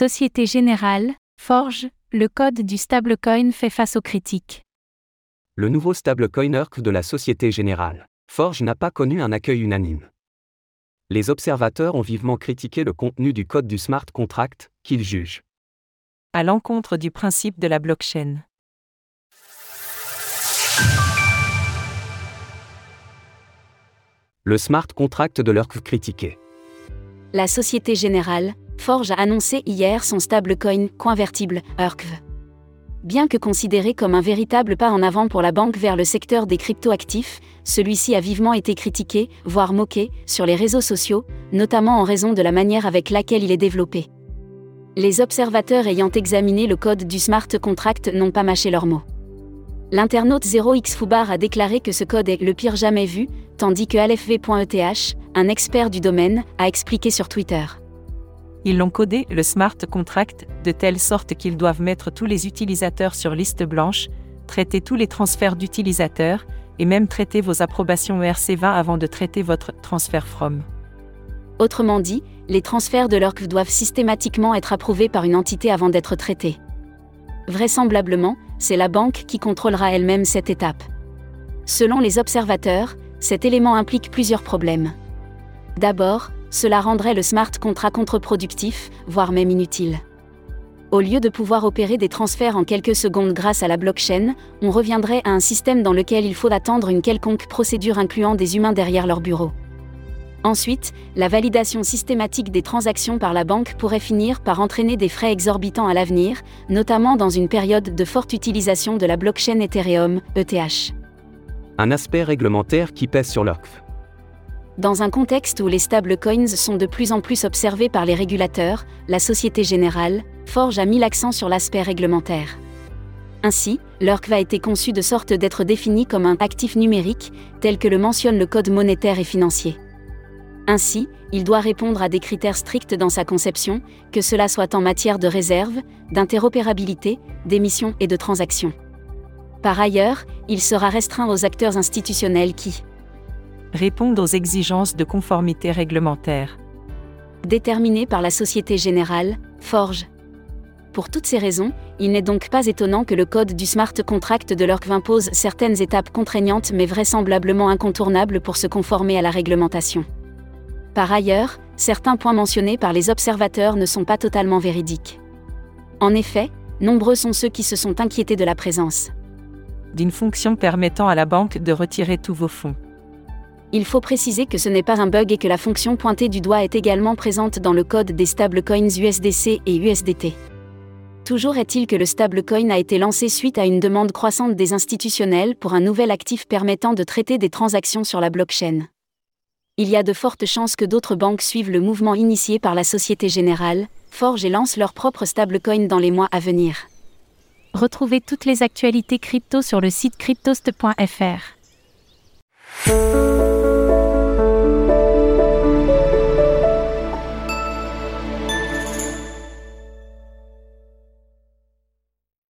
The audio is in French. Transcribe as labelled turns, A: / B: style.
A: Société Générale, Forge, le code du stablecoin fait face aux critiques.
B: Le nouveau stablecoin ERC de la Société Générale, Forge n'a pas connu un accueil unanime. Les observateurs ont vivement critiqué le contenu du code du smart contract, qu'ils jugent
C: à l'encontre du principe de la blockchain.
B: Le smart contract de l'ERC critiqué.
D: La Société Générale, Forge a annoncé hier son stablecoin convertible, ERCV. Bien que considéré comme un véritable pas en avant pour la banque vers le secteur des cryptoactifs, celui-ci a vivement été critiqué, voire moqué, sur les réseaux sociaux, notamment en raison de la manière avec laquelle il est développé. Les observateurs ayant examiné le code du smart contract n'ont pas mâché leurs mots. L'internaute 0xfubar a déclaré que ce code est le pire jamais vu, tandis que alfv.eth, un expert du domaine, a expliqué sur Twitter.
C: Ils l'ont codé, le smart contract, de telle sorte qu'ils doivent mettre tous les utilisateurs sur liste blanche, traiter tous les transferts d'utilisateurs, et même traiter vos approbations ERC20 avant de traiter votre transfert from.
D: Autrement dit, les transferts de l'ORC doivent systématiquement être approuvés par une entité avant d'être traités. Vraisemblablement, c'est la banque qui contrôlera elle-même cette étape. Selon les observateurs, cet élément implique plusieurs problèmes. D'abord, cela rendrait le smart contract contre-productif, voire même inutile. Au lieu de pouvoir opérer des transferts en quelques secondes grâce à la blockchain, on reviendrait à un système dans lequel il faut attendre une quelconque procédure incluant des humains derrière leur bureau. Ensuite, la validation systématique des transactions par la banque pourrait finir par entraîner des frais exorbitants à l'avenir, notamment dans une période de forte utilisation de la blockchain Ethereum, ETH.
B: Un aspect réglementaire qui pèse sur l'ORCF.
D: Dans un contexte où les stablecoins sont de plus en plus observés par les régulateurs, la Société Générale, Forge a mis l'accent sur l'aspect réglementaire. Ainsi, l'ORC a été conçu de sorte d'être défini comme un actif numérique, tel que le mentionne le Code monétaire et financier. Ainsi, il doit répondre à des critères stricts dans sa conception, que cela soit en matière de réserve, d'interopérabilité, d'émission et de transaction. Par ailleurs, il sera restreint aux acteurs institutionnels qui
C: répondent aux exigences de conformité réglementaire
D: déterminées par la Société Générale, Forge. Pour toutes ces raisons, il n'est donc pas étonnant que le code du smart contract de l'ORC impose certaines étapes contraignantes mais vraisemblablement incontournables pour se conformer à la réglementation. Par ailleurs, certains points mentionnés par les observateurs ne sont pas totalement véridiques. En effet, nombreux sont ceux qui se sont inquiétés de la présence
C: d'une fonction permettant à la banque de retirer tous vos fonds.
D: Il faut préciser que ce n'est pas un bug et que la fonction pointée du doigt est également présente dans le code des stablecoins USDC et USDT. Toujours est-il que le stablecoin a été lancé suite à une demande croissante des institutionnels pour un nouvel actif permettant de traiter des transactions sur la blockchain il y a de fortes chances que d'autres banques suivent le mouvement initié par la Société Générale, Forge et lancent leur propre stablecoin dans les mois à venir.
A: Retrouvez toutes les actualités crypto sur le site cryptost.fr.